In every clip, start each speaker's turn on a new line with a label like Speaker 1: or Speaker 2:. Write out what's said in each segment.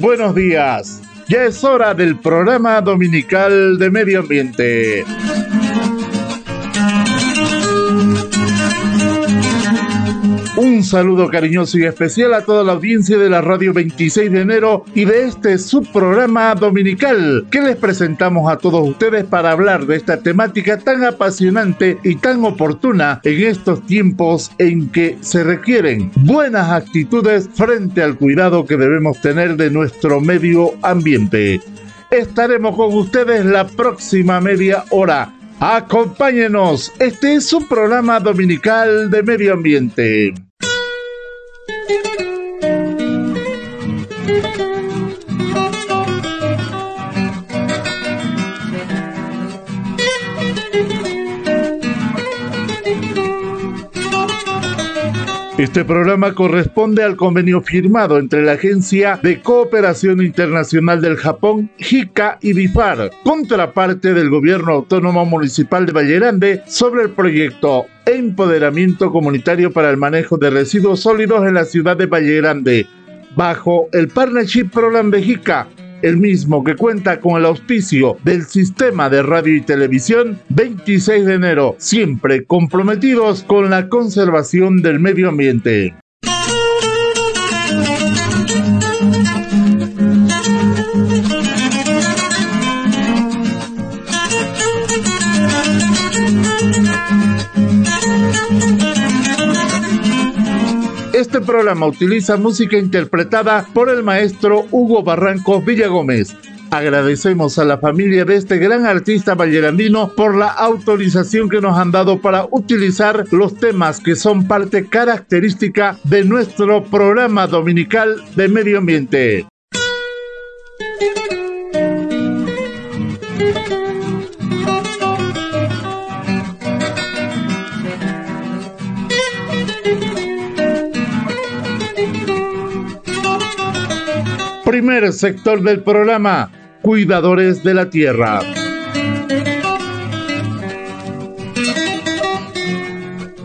Speaker 1: Buenos días. Ya es hora del programa dominical de medio ambiente. Un saludo cariñoso y especial a toda la audiencia de la radio 26 de enero y de este subprograma dominical que les presentamos a todos ustedes para hablar de esta temática tan apasionante y tan oportuna en estos tiempos en que se requieren buenas actitudes frente al cuidado que debemos tener de nuestro medio ambiente. Estaremos con ustedes la próxima media hora Acompáñenos, este es un programa dominical de medio ambiente. Thank you. Este programa corresponde al convenio firmado entre la Agencia de Cooperación Internacional del Japón, JICA y BIFAR, contraparte del Gobierno Autónomo Municipal de Vallerande, sobre el proyecto Empoderamiento Comunitario para el Manejo de Residuos Sólidos en la ciudad de Vallerande, bajo el Partnership Program de JICA el mismo que cuenta con el auspicio del sistema de radio y televisión 26 de enero, siempre comprometidos con la conservación del medio ambiente. Este programa utiliza música interpretada por el maestro Hugo Barrancos Villagómez. Agradecemos a la familia de este gran artista vallerandino por la autorización que nos han dado para utilizar los temas que son parte característica de nuestro programa dominical de medio ambiente. Primer sector del programa, Cuidadores de la Tierra.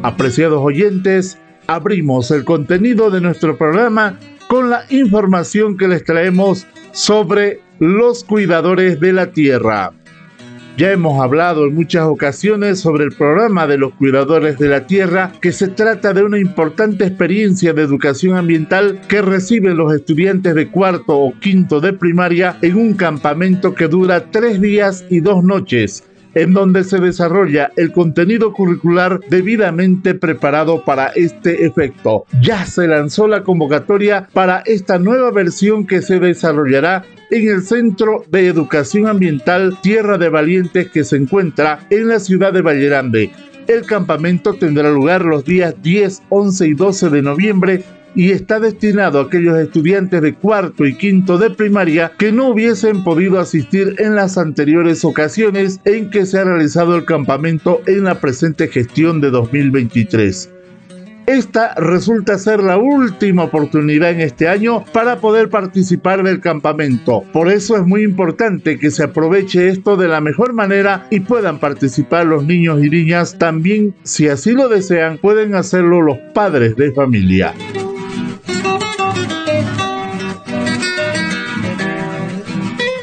Speaker 1: Apreciados oyentes, abrimos el contenido de nuestro programa con la información que les traemos sobre los cuidadores de la tierra. Ya hemos hablado en muchas ocasiones sobre el programa de los cuidadores de la tierra, que se trata de una importante experiencia de educación ambiental que reciben los estudiantes de cuarto o quinto de primaria en un campamento que dura tres días y dos noches en donde se desarrolla el contenido curricular debidamente preparado para este efecto. Ya se lanzó la convocatoria para esta nueva versión que se desarrollará en el Centro de Educación Ambiental Tierra de Valientes que se encuentra en la ciudad de Vallerande. El campamento tendrá lugar los días 10, 11 y 12 de noviembre y está destinado a aquellos estudiantes de cuarto y quinto de primaria que no hubiesen podido asistir en las anteriores ocasiones en que se ha realizado el campamento en la presente gestión de 2023. Esta resulta ser la última oportunidad en este año para poder participar del campamento. Por eso es muy importante que se aproveche esto de la mejor manera y puedan participar los niños y niñas. También, si así lo desean, pueden hacerlo los padres de familia.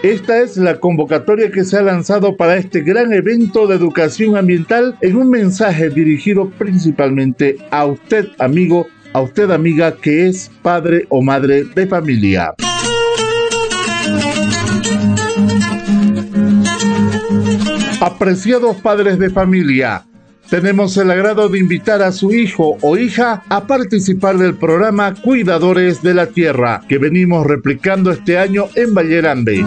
Speaker 1: Esta es la convocatoria que se ha lanzado para este gran evento de educación ambiental en un mensaje dirigido principalmente a usted, amigo, a usted, amiga, que es padre o madre de familia. Apreciados padres de familia, tenemos el agrado de invitar a su hijo o hija a participar del programa Cuidadores de la Tierra, que venimos replicando este año en Vallerande.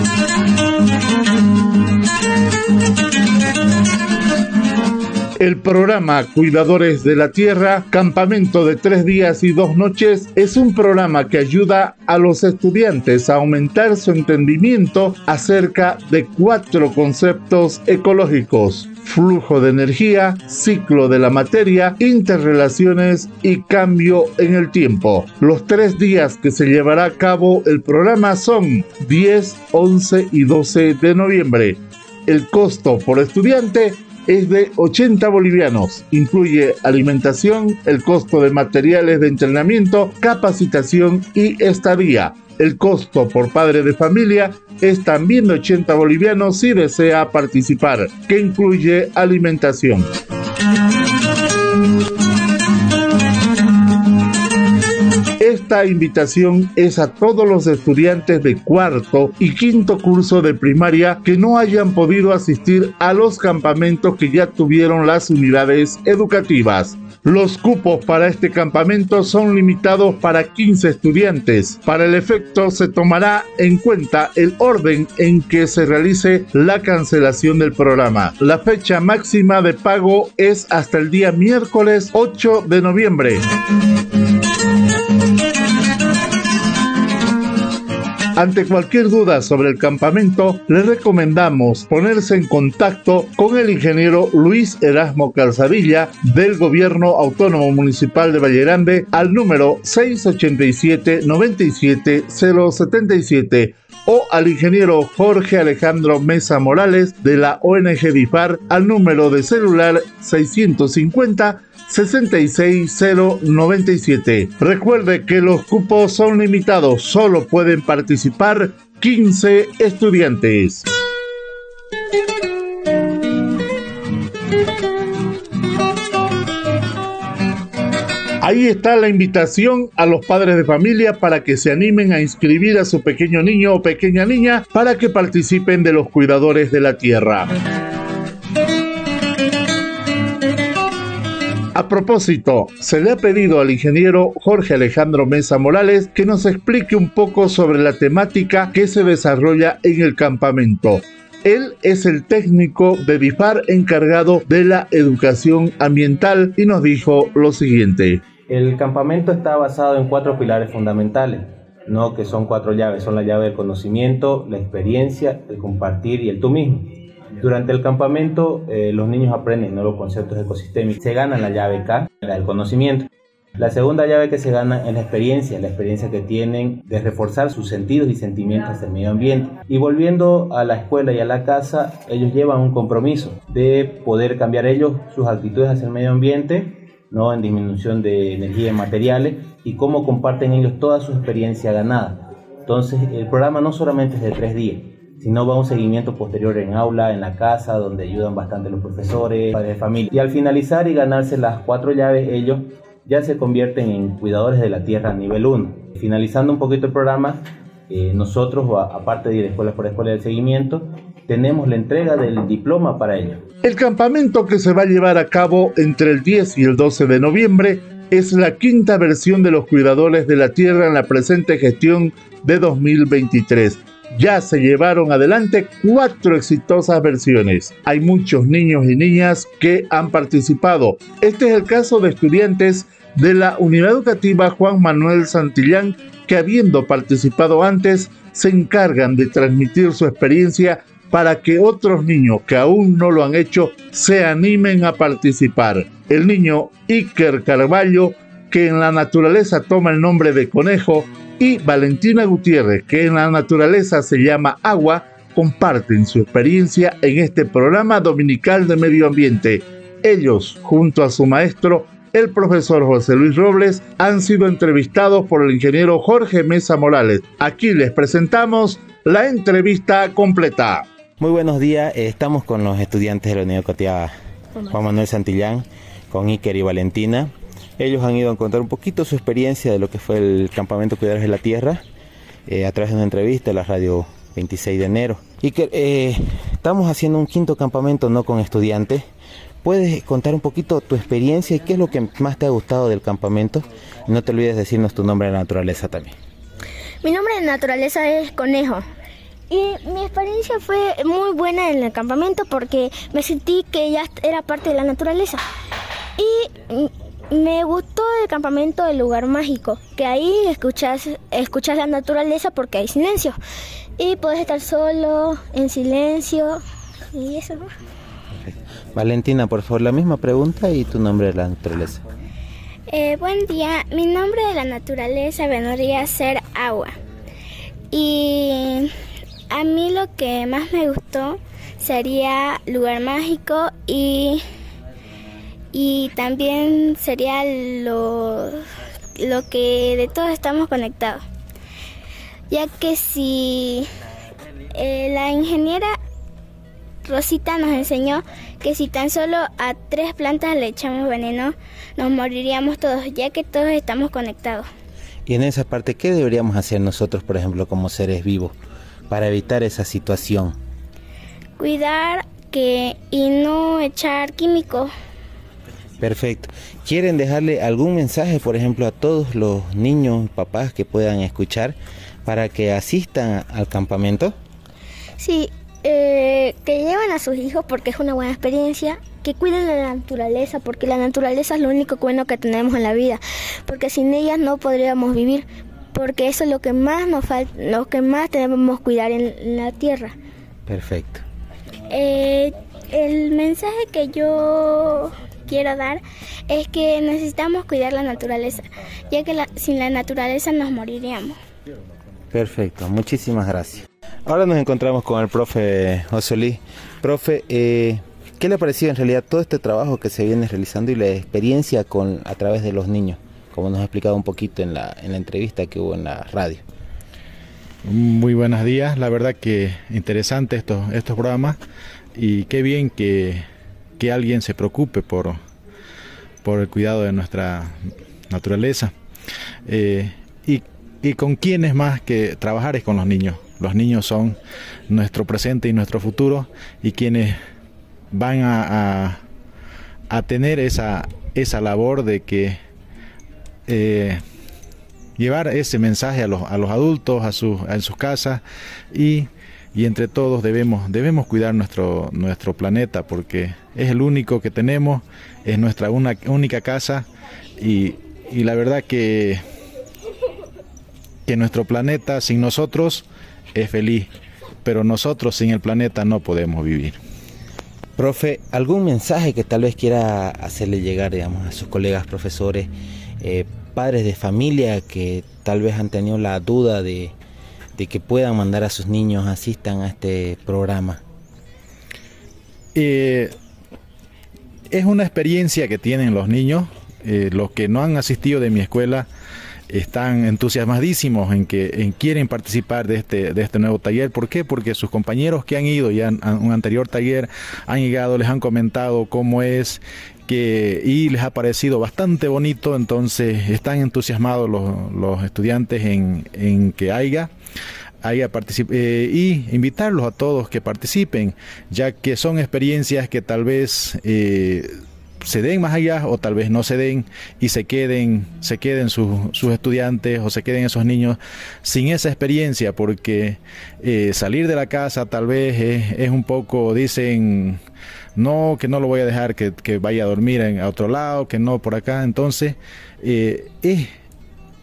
Speaker 1: El programa Cuidadores de la Tierra, campamento de tres días y dos noches, es un programa que ayuda a los estudiantes a aumentar su entendimiento acerca de cuatro conceptos ecológicos flujo de energía, ciclo de la materia, interrelaciones y cambio en el tiempo. Los tres días que se llevará a cabo el programa son 10, 11 y 12 de noviembre. El costo por estudiante es de 80 bolivianos. Incluye alimentación, el costo de materiales de entrenamiento, capacitación y estadía. El costo por padre de familia es también de 80 bolivianos si desea participar, que incluye alimentación. Esta invitación es a todos los estudiantes de cuarto y quinto curso de primaria que no hayan podido asistir a los campamentos que ya tuvieron las unidades educativas. Los cupos para este campamento son limitados para 15 estudiantes. Para el efecto se tomará en cuenta el orden en que se realice la cancelación del programa. La fecha máxima de pago es hasta el día miércoles 8 de noviembre. Ante cualquier duda sobre el campamento, le recomendamos ponerse en contacto con el ingeniero Luis Erasmo Calzadilla del Gobierno Autónomo Municipal de Vallerande al número 687 97 077 o al ingeniero Jorge Alejandro Mesa Morales de la ONG DIFAR al número de celular 650 66097. Recuerde que los cupos son limitados, solo pueden participar 15 estudiantes. Ahí está la invitación a los padres de familia para que se animen a inscribir a su pequeño niño o pequeña niña para que participen de los cuidadores de la tierra. Propósito, se le ha pedido al ingeniero Jorge Alejandro Mesa Morales que nos explique un poco sobre la temática que se desarrolla en el campamento. Él es el técnico de DIFAR encargado de la educación ambiental y nos dijo lo siguiente.
Speaker 2: El campamento está basado en cuatro pilares fundamentales, no que son cuatro llaves, son la llave del conocimiento, la experiencia, el compartir y el tú mismo. Durante el campamento eh, los niños aprenden los conceptos ecosistémicos. Se gana la llave K, la del conocimiento. La segunda llave que se gana es la experiencia, la experiencia que tienen de reforzar sus sentidos y sentimientos del medio ambiente. Y volviendo a la escuela y a la casa, ellos llevan un compromiso de poder cambiar ellos sus actitudes hacia el medio ambiente, ¿no? en disminución de energía y materiales, y cómo comparten ellos toda su experiencia ganada. Entonces, el programa no solamente es de tres días, sino va un seguimiento posterior en aula, en la casa, donde ayudan bastante los profesores, padres de familia. Y al finalizar y ganarse las cuatro llaves, ellos ya se convierten en cuidadores de la tierra nivel 1. Finalizando un poquito el programa, eh, nosotros, aparte de ir escuela por escuela del seguimiento, tenemos la entrega del diploma para ellos.
Speaker 1: El campamento que se va a llevar a cabo entre el 10 y el 12 de noviembre es la quinta versión de los cuidadores de la tierra en la presente gestión de 2023 ya se llevaron adelante cuatro exitosas versiones. Hay muchos niños y niñas que han participado. Este es el caso de estudiantes de la Unidad Educativa Juan Manuel Santillán que habiendo participado antes se encargan de transmitir su experiencia para que otros niños que aún no lo han hecho se animen a participar. El niño Iker Carballo, que en la naturaleza toma el nombre de conejo, y Valentina Gutiérrez, que en la naturaleza se llama agua, comparten su experiencia en este programa dominical de medio ambiente. Ellos, junto a su maestro, el profesor José Luis Robles, han sido entrevistados por el ingeniero Jorge Mesa Morales. Aquí les presentamos la entrevista completa.
Speaker 3: Muy buenos días, estamos con los estudiantes de la Unidad Educativa Juan Manuel Santillán, con Iker y Valentina. Ellos han ido a contar un poquito su experiencia de lo que fue el campamento Cuidadores de la Tierra eh, a través de una entrevista en la radio 26 de enero. Y que eh, estamos haciendo un quinto campamento no con estudiantes. ¿Puedes contar un poquito tu experiencia y qué es lo que más te ha gustado del campamento? No te olvides decirnos tu nombre de naturaleza también.
Speaker 4: Mi nombre de naturaleza es Conejo. Y mi experiencia fue muy buena en el campamento porque me sentí que ya era parte de la naturaleza. Y me gustó el campamento del lugar mágico, que ahí escuchas, escuchas la naturaleza porque hay silencio. Y puedes estar solo, en silencio, y eso, ¿no?
Speaker 3: Valentina, por favor, la misma pregunta y tu nombre de la naturaleza.
Speaker 4: Eh, buen día, mi nombre de la naturaleza vendría a ser agua. Y a mí lo que más me gustó sería lugar mágico y, y también sería lo, lo que de todos estamos conectados. Ya que si eh, la ingeniera Rosita nos enseñó que si tan solo a tres plantas le echamos veneno, nos moriríamos todos, ya que todos estamos conectados.
Speaker 3: Y en esa parte, ¿qué deberíamos hacer nosotros, por ejemplo, como seres vivos, para evitar esa situación?
Speaker 4: Cuidar que y no echar químicos.
Speaker 3: Perfecto. ¿Quieren dejarle algún mensaje, por ejemplo, a todos los niños, papás que puedan escuchar para que asistan al campamento?
Speaker 4: Sí, eh, que lleven a sus hijos porque es una buena experiencia, que cuiden la naturaleza porque la naturaleza es lo único bueno que tenemos en la vida, porque sin ella no podríamos vivir, porque eso es lo que más nos falta, lo que más debemos cuidar en la tierra.
Speaker 3: Perfecto.
Speaker 4: Eh, el mensaje que yo quiero dar es que necesitamos cuidar la naturaleza, ya que sin la naturaleza nos moriríamos.
Speaker 3: Perfecto, muchísimas gracias. Ahora nos encontramos con el profe José Profe, eh, ¿qué le ha parecido en realidad todo este trabajo que se viene realizando y la experiencia con a través de los niños? Como nos ha explicado un poquito en la, en la entrevista que hubo en la radio.
Speaker 5: Muy buenos días, la verdad que interesante estos, estos programas y qué bien que, que alguien se preocupe por, por el cuidado de nuestra naturaleza. Eh, y, con quiénes más que trabajar es con los niños. Los niños son nuestro presente y nuestro futuro y quienes van a, a, tener esa, esa labor de que eh, llevar ese mensaje a los, a los adultos, a sus, en sus casas y, y, entre todos debemos, debemos cuidar nuestro, nuestro planeta porque es el único que tenemos, es nuestra una, única casa y, y la verdad que, que nuestro planeta sin nosotros es feliz, pero nosotros sin el planeta no podemos vivir.
Speaker 3: Profe, ¿algún mensaje que tal vez quiera hacerle llegar digamos, a sus colegas profesores, eh, padres de familia que tal vez han tenido la duda de, que puedan mandar a sus niños asistan a este programa?
Speaker 5: Eh, es una experiencia que tienen los niños, eh, los que no han asistido de mi escuela están entusiasmadísimos en que en quieren participar de este, de este nuevo taller. ¿Por qué? Porque sus compañeros que han ido ya a un anterior taller han llegado, les han comentado cómo es que, y les ha parecido bastante bonito, entonces están entusiasmados los, estudiantes en, que haya haya eh, y invitarlos a todos que participen, ya que son experiencias que tal vez eh, se den más allá o tal vez no se den y se queden, se queden sus, estudiantes o se queden esos niños sin esa experiencia porque eh, salir de la casa tal vez es, un poco, dicen, no, que no lo voy a dejar que, vaya a dormir en otro lado, que no por acá, entonces eh, es,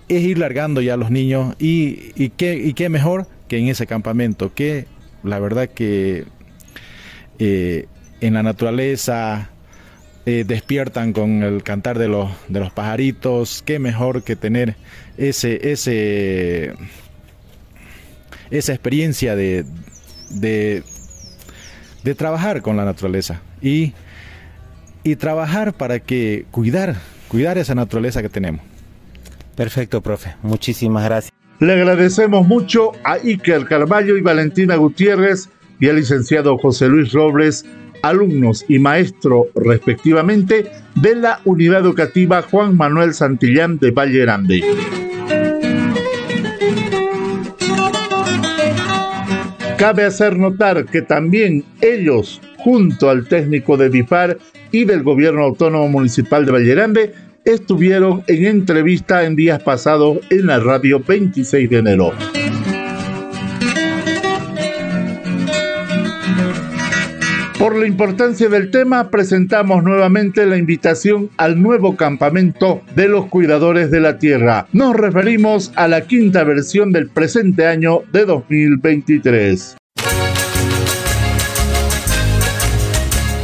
Speaker 5: ir largando ya a los niños y, y, qué, y qué mejor que en ese campamento, que la verdad que eh, en la naturaleza, eh, despiertan con el cantar de los, de los pajaritos. Qué mejor que tener ese, ese, esa experiencia de, de, trabajar con la naturaleza y, y trabajar para que cuidar, cuidar esa naturaleza que tenemos.
Speaker 3: Perfecto, profe. Muchísimas gracias.
Speaker 1: Le agradecemos mucho a Iker Carballo y Valentina Gutiérrez y al licenciado José Luis Robles alumnos y maestro respectivamente de la Unidad Educativa Juan Manuel Santillán de Valle Grande. Cabe hacer notar que también ellos, junto al técnico de BIFAR y del Gobierno Autónomo Municipal de Valle Grande, estuvieron en entrevista en días pasados en la radio 26 de enero. La importancia del tema, presentamos nuevamente la invitación al nuevo campamento de los cuidadores de la tierra. Nos referimos a la quinta versión del presente año de 2023.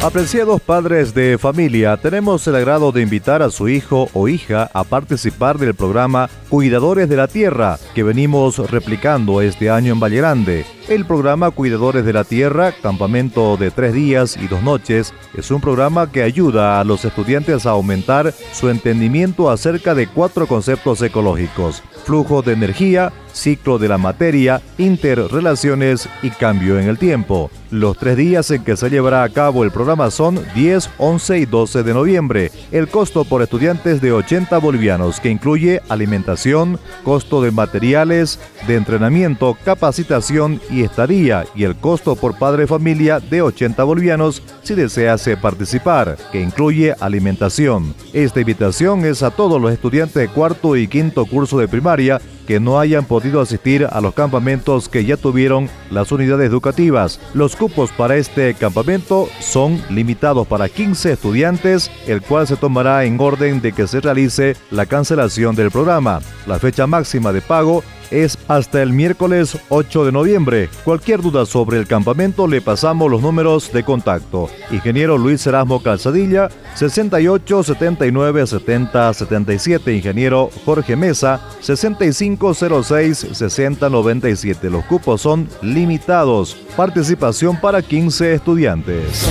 Speaker 6: Apreciados padres de familia, tenemos el agrado de invitar a su hijo o hija a participar del programa Cuidadores de la Tierra, que venimos replicando este año en Valle Grande. El programa Cuidadores de la Tierra, campamento de tres días y dos noches, es un programa que ayuda a los estudiantes a aumentar su entendimiento acerca de cuatro conceptos ecológicos, flujo de energía, ciclo de la materia, interrelaciones y cambio en el tiempo. Los tres días en que se llevará a cabo el programa son 10, 11 y 12 de noviembre. El costo por estudiantes de 80 bolivianos, que incluye alimentación, costo de materiales, de entrenamiento, capacitación y estadía, y el costo por padre familia de 80 bolivianos si desease participar, que incluye alimentación. Esta invitación es a todos los estudiantes de cuarto y quinto curso de primaria que no hayan podido asistir a los campamentos que ya tuvieron las unidades educativas. Los cupos para este campamento son limitados para 15 estudiantes, el cual se tomará en orden de que se realice la cancelación del programa. La fecha máxima de pago es hasta el miércoles 8 de noviembre. Cualquier duda sobre el campamento le pasamos los números de contacto. Ingeniero Luis Erasmo Calzadilla, 68 79 70 77. Ingeniero Jorge Mesa, 6506 60 97. Los cupos son limitados. Participación para 15 estudiantes.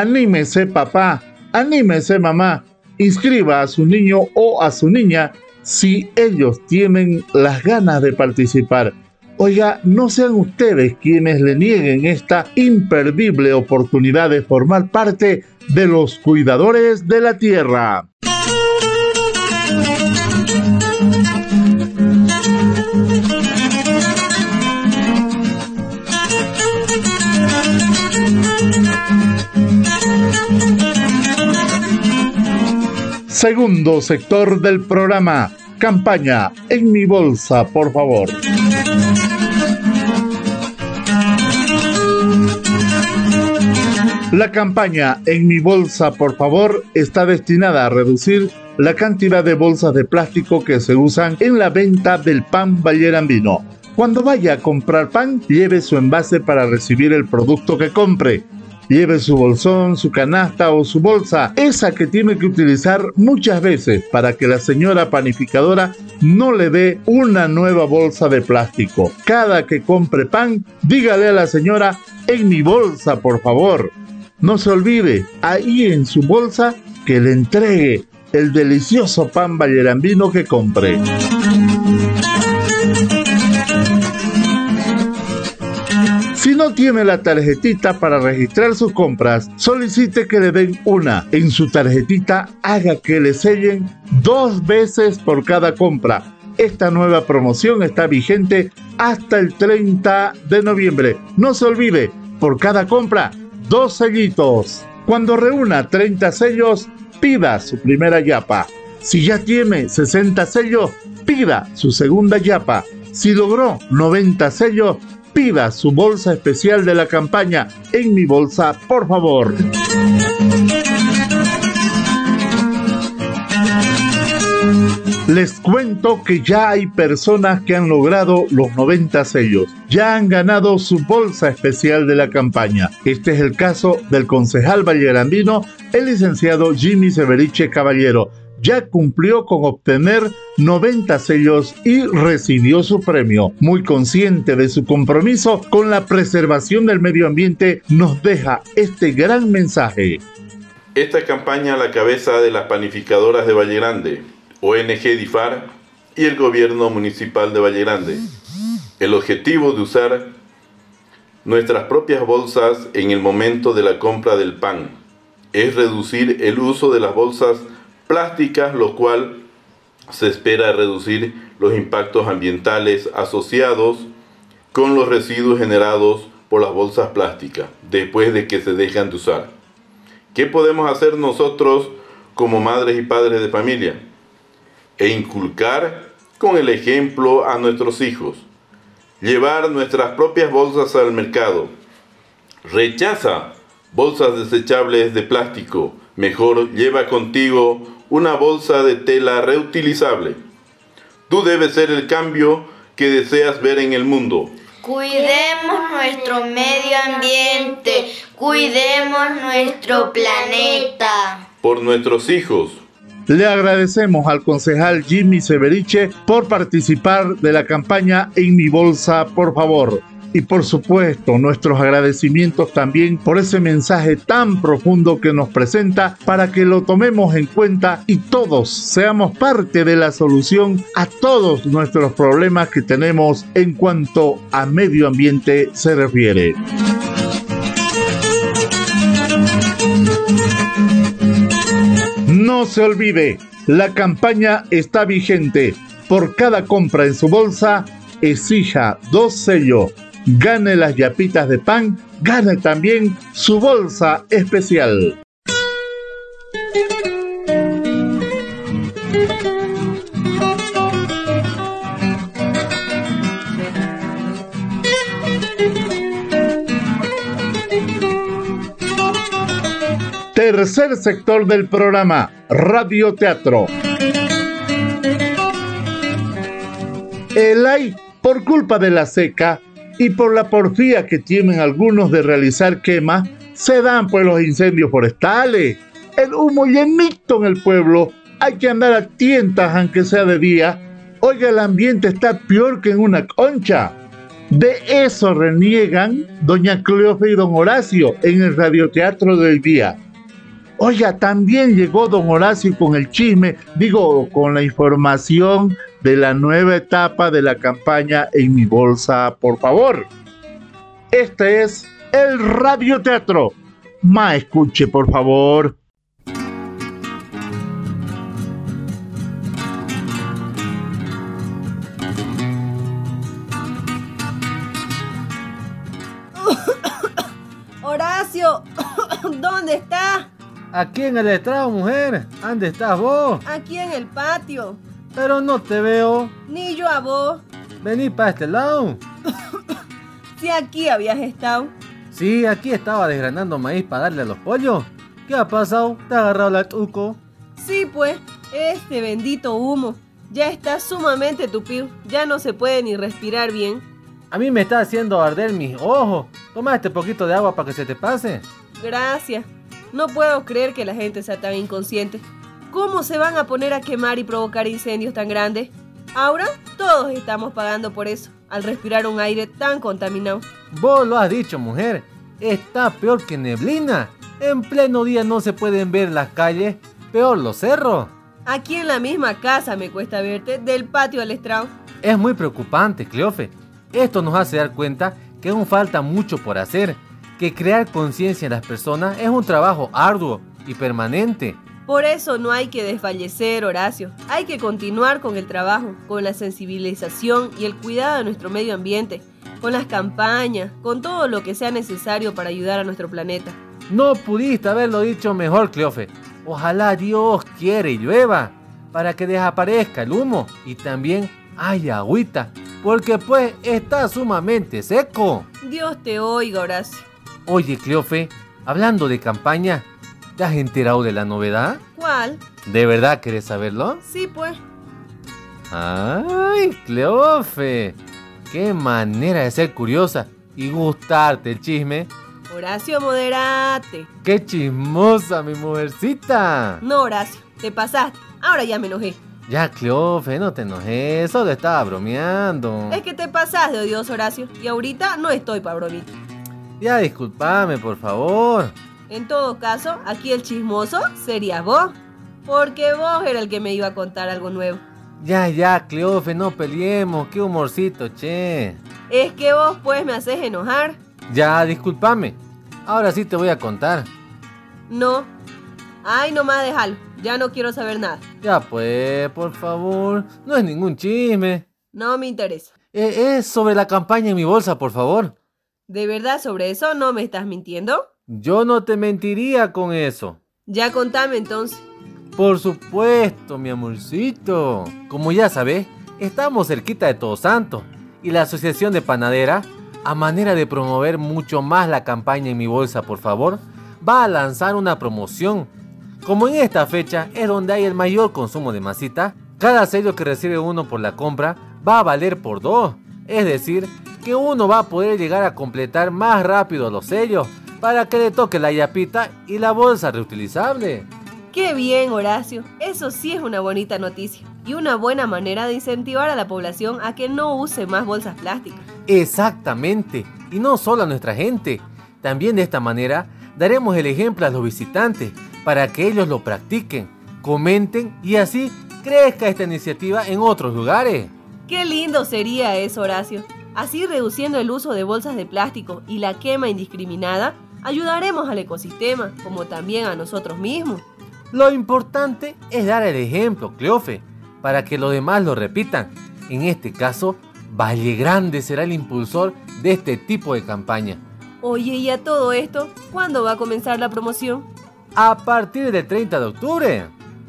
Speaker 1: Anímese papá, anímese mamá, inscriba a su niño o a su niña si ellos tienen las ganas de participar. Oiga, no sean ustedes quienes le nieguen esta imperdible oportunidad de formar parte de los cuidadores de la tierra. Segundo sector del programa. Campaña en mi bolsa, por favor. La campaña En mi bolsa, por favor, está destinada a reducir la cantidad de bolsas de plástico que se usan en la venta del pan ballerambino. Cuando vaya a comprar pan, lleve su envase para recibir el producto que compre. Lleve su bolsón, su canasta o su bolsa, esa que tiene que utilizar muchas veces para que la señora panificadora no le dé una nueva bolsa de plástico. Cada que compre pan, dígale a la señora, en mi bolsa, por favor. No se olvide, ahí en su bolsa, que le entregue el delicioso pan ballerambino que compre. Tiene la tarjetita para registrar sus compras, solicite que le den una. En su tarjetita haga que le sellen dos veces por cada compra. Esta nueva promoción está vigente hasta el 30 de noviembre. No se olvide, por cada compra, dos sellitos. Cuando reúna 30 sellos, pida su primera yapa. Si ya tiene 60 sellos, pida su segunda yapa. Si logró 90 sellos, Pida su bolsa especial de la campaña en mi bolsa, por favor. Les cuento que ya hay personas que han logrado los 90 sellos, ya han ganado su bolsa especial de la campaña. Este es el caso del concejal vallerandino, el licenciado Jimmy Severiche Caballero, ya cumplió con obtener 90 sellos y recibió su premio. Muy consciente de su compromiso con la preservación del medio ambiente, nos deja este gran mensaje.
Speaker 7: Esta campaña a la cabeza de las panificadoras de Valle Grande, ONG DIFAR y el gobierno municipal de Valle Grande. El objetivo de usar nuestras propias bolsas en el momento de la compra del pan es reducir el uso de las bolsas plásticas, lo cual se espera reducir los impactos ambientales asociados con los residuos generados por las bolsas plásticas después de que se dejan de usar. ¿Qué podemos hacer nosotros como madres y padres de familia? E inculcar con el ejemplo a nuestros hijos. Llevar nuestras propias bolsas al mercado. Rechaza bolsas desechables de plástico Mejor lleva contigo una bolsa de tela reutilizable. Tú debes ser el cambio que deseas ver en el mundo.
Speaker 8: Cuidemos nuestro medio ambiente, cuidemos nuestro planeta.
Speaker 7: Por nuestros hijos.
Speaker 1: Le agradecemos al concejal Jimmy Severiche por participar de la campaña En mi bolsa, por favor. Y por supuesto, nuestros agradecimientos también por ese mensaje tan profundo que nos presenta para que lo tomemos en cuenta y todos seamos parte de la solución a todos nuestros problemas que tenemos en cuanto a medio ambiente se refiere. No se olvide, la campaña está vigente. Por cada compra en su bolsa, exija dos sellos gane las yapitas de pan, gane también su bolsa especial. Tercer sector del programa, Radio Teatro. El ay, por culpa de la seca, y por la porfía que tienen algunos de realizar quemas, se dan pues los incendios forestales. El humo llenito en el pueblo, hay que andar a tientas aunque sea de día. Oiga, el ambiente está peor que en una concha. De eso reniegan doña Cleofe y don Horacio en el radioteatro del día. Oiga, también llegó don Horacio con el chisme, digo, con la información de la nueva etapa de la campaña En mi bolsa, por favor. Este es el radioteatro. Ma, escuche, por favor.
Speaker 9: Horacio, ¿dónde está?
Speaker 10: Aquí en el estrado, mujer. ¿Dónde estás vos?
Speaker 9: Aquí en el patio.
Speaker 10: Pero no te veo.
Speaker 9: Ni yo a vos.
Speaker 10: Vení para este lado.
Speaker 9: si aquí habías estado.
Speaker 10: Sí, aquí estaba desgranando maíz para darle a los pollos. ¿Qué ha pasado? ¿Te ha agarrado la tuco?
Speaker 9: Sí, pues, este bendito humo. Ya está sumamente tupido. Ya no se puede ni respirar bien.
Speaker 10: A mí me está haciendo arder mis ojos. Toma este poquito de agua para que se te pase.
Speaker 9: Gracias. No puedo creer que la gente sea tan inconsciente. ¿Cómo se van a poner a quemar y provocar incendios tan grandes? Ahora todos estamos pagando por eso, al respirar un aire tan contaminado.
Speaker 10: Vos lo has dicho, mujer. Está peor que neblina. En pleno día no se pueden ver las calles, peor los cerros.
Speaker 9: Aquí en la misma casa me cuesta verte, del patio al estrado.
Speaker 10: Es muy preocupante, Cleofe. Esto nos hace dar cuenta que aún falta mucho por hacer, que crear conciencia en las personas es un trabajo arduo y permanente.
Speaker 9: Por eso no hay que desfallecer, Horacio. Hay que continuar con el trabajo, con la sensibilización y el cuidado de nuestro medio ambiente, con las campañas, con todo lo que sea necesario para ayudar a nuestro planeta.
Speaker 10: No pudiste haberlo dicho mejor, Cleofe. Ojalá Dios quiere y llueva para que desaparezca el humo y también haya agüita, porque pues está sumamente seco.
Speaker 9: Dios te oiga, Horacio.
Speaker 10: Oye, Cleofe, hablando de campaña, ¿Te has enterado de la novedad?
Speaker 9: ¿Cuál?
Speaker 10: ¿De verdad querés saberlo?
Speaker 9: Sí, pues.
Speaker 10: ¡Ay, Cleofe! ¡Qué manera de ser curiosa y gustarte el chisme!
Speaker 9: Horacio, moderate.
Speaker 10: ¡Qué chismosa, mi mujercita!
Speaker 9: No, Horacio, te pasaste. Ahora ya me enojé.
Speaker 10: Ya, Cleofe, no te enojes, solo estaba bromeando.
Speaker 9: Es que te pasas de odioso, Horacio, y ahorita no estoy para bromita.
Speaker 10: Ya, discúlpame, por favor.
Speaker 9: En todo caso, aquí el chismoso sería vos, porque vos era el que me iba a contar algo nuevo.
Speaker 10: Ya, ya, Cleofe, no peleemos, qué humorcito, che.
Speaker 9: Es que vos pues me haces enojar.
Speaker 10: Ya, discúlpame. Ahora sí te voy a contar.
Speaker 9: No. Ay, nomás déjalo. Ya no quiero saber nada.
Speaker 10: Ya pues, por favor. No es ningún chisme.
Speaker 9: No me interesa.
Speaker 10: Eh, es sobre la campaña en mi bolsa, por favor.
Speaker 9: ¿De verdad sobre eso no me estás mintiendo?
Speaker 10: Yo no te mentiría con eso.
Speaker 9: Ya contame entonces.
Speaker 10: Por supuesto, mi amorcito. Como ya sabes, estamos cerquita de Todos Santos y la Asociación de Panadera, a manera de promover mucho más la campaña en mi bolsa, por favor, va a lanzar una promoción Como en esta fecha es donde hay el mayor consumo de masita, cada sello que recibe uno por la compra va a valer por dos. Es decir, que uno va a poder llegar a completar más rápido los sellos para que le toque la yapita y la bolsa reutilizable.
Speaker 9: Qué bien, Horacio. Eso sí es una bonita noticia y una buena manera de incentivar a la población a que no use más bolsas plásticas.
Speaker 10: Exactamente. Y no solo a nuestra gente. También de esta manera daremos el ejemplo a los visitantes para que ellos lo practiquen, comenten y así crezca esta iniciativa en otros lugares.
Speaker 9: Qué lindo sería eso, Horacio. Así reduciendo el uso de bolsas de plástico y la quema indiscriminada, ayudaremos al ecosistema como también a nosotros mismos.
Speaker 10: Lo importante es dar el ejemplo, Cleofe, para que los demás lo repitan. En este caso, Valle Grande será el impulsor de este tipo de campaña.
Speaker 9: Oye, y a todo esto, ¿cuándo va a comenzar la promoción?
Speaker 10: A partir del 30 de octubre.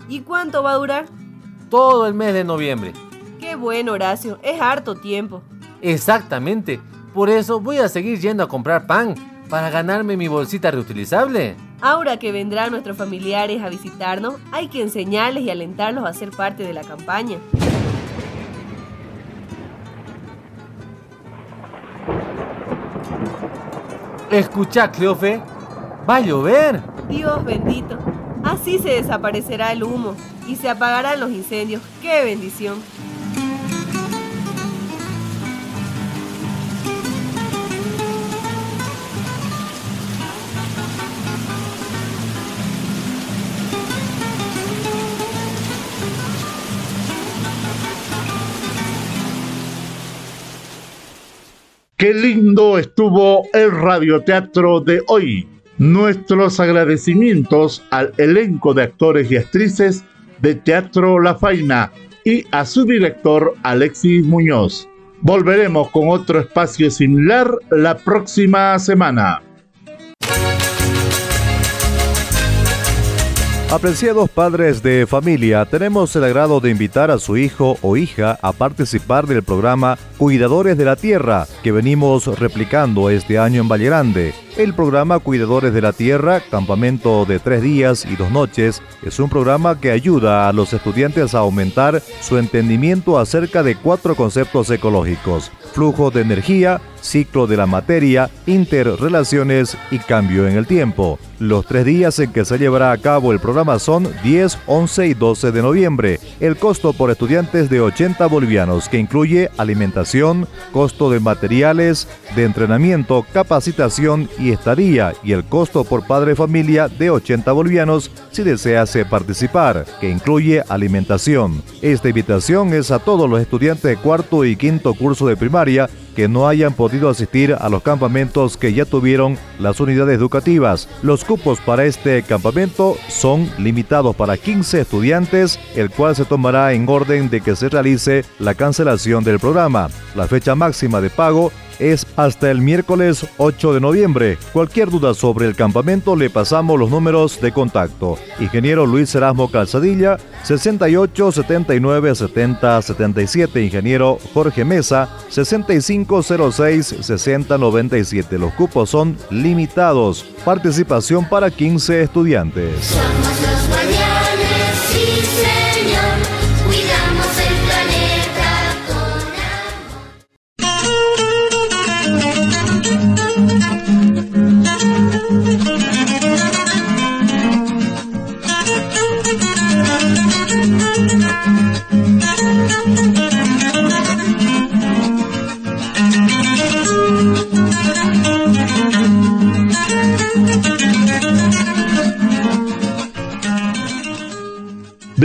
Speaker 9: ¿Y cuánto va a durar?
Speaker 10: Todo el mes de noviembre.
Speaker 9: Qué bueno, Horacio, es harto tiempo.
Speaker 10: Exactamente, por eso voy a seguir yendo a comprar pan para ganarme mi bolsita reutilizable.
Speaker 9: Ahora que vendrán nuestros familiares a visitarnos, hay que enseñarles y alentarlos a ser parte de la campaña.
Speaker 10: Escucha, Cleofe, va a llover.
Speaker 9: Dios bendito, así se desaparecerá el humo y se apagarán los incendios. ¡Qué bendición!
Speaker 1: Qué lindo estuvo el radioteatro de hoy. Nuestros agradecimientos al elenco de actores y actrices de Teatro La Faina y a su director Alexis Muñoz. Volveremos con otro espacio similar la próxima semana.
Speaker 6: Apreciados padres de familia, tenemos el agrado de invitar a su hijo o hija a participar del programa Cuidadores de la Tierra, que venimos replicando este año en Valle Grande. El programa Cuidadores de la Tierra, campamento de tres días y dos noches, es un programa que ayuda a los estudiantes a aumentar su entendimiento acerca de cuatro conceptos ecológicos, flujo de energía, ciclo de la materia, interrelaciones y cambio en el tiempo. Los tres días en que se llevará a cabo el programa son 10, 11 y 12 de noviembre. El costo por estudiantes de 80 bolivianos, que incluye alimentación, costo de materiales, de entrenamiento, capacitación y estadía, y el costo por padre familia de 80 bolivianos si desease participar, que incluye alimentación. Esta invitación es a todos los estudiantes de cuarto y quinto curso de primaria que no hayan podido asistir a los campamentos que ya tuvieron las unidades educativas. Los cupos para este campamento son limitados para 15 estudiantes, el cual se tomará en orden de que se realice la cancelación del programa. La fecha máxima de pago es hasta el miércoles 8 de noviembre. Cualquier duda sobre el campamento le pasamos los números de contacto. Ingeniero Luis Erasmo Calzadilla, 68 79 70 77. Ingeniero Jorge Mesa, 6506 60 97. Los cupos son limitados. Participación para 15 estudiantes.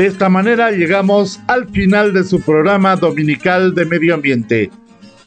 Speaker 1: De esta manera llegamos al final de su programa dominical de medio ambiente.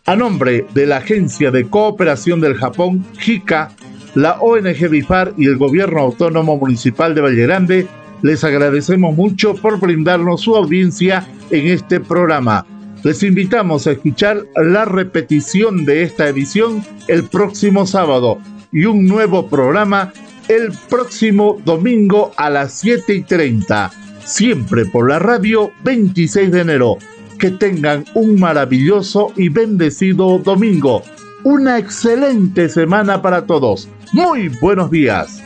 Speaker 1: A nombre de la Agencia de Cooperación del Japón, JICA, la ONG BIFAR y el Gobierno Autónomo Municipal de Valle Grande, les agradecemos mucho por brindarnos su audiencia en este programa. Les invitamos a escuchar la repetición de esta edición el próximo sábado y un nuevo programa el próximo domingo a las 7 y 30 siempre por la radio 26 de enero. Que tengan un maravilloso y bendecido domingo. Una excelente semana para todos. Muy buenos días.